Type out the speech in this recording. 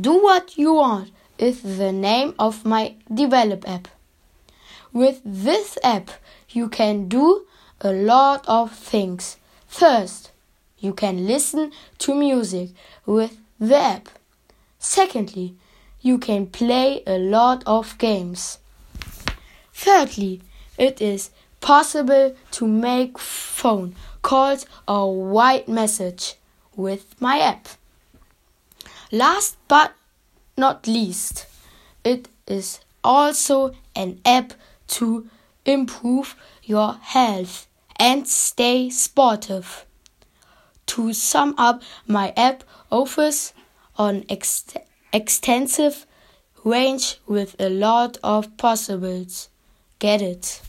Do What You Want is the name of my develop app. With this app, you can do a lot of things. First, you can listen to music with the app. Secondly, you can play a lot of games. Thirdly, it is possible to make phone calls or write message with my app. Last but not least, it is also an app to improve your health and stay sportive. To sum up, my app offers an ex extensive range with a lot of possibilities. Get it?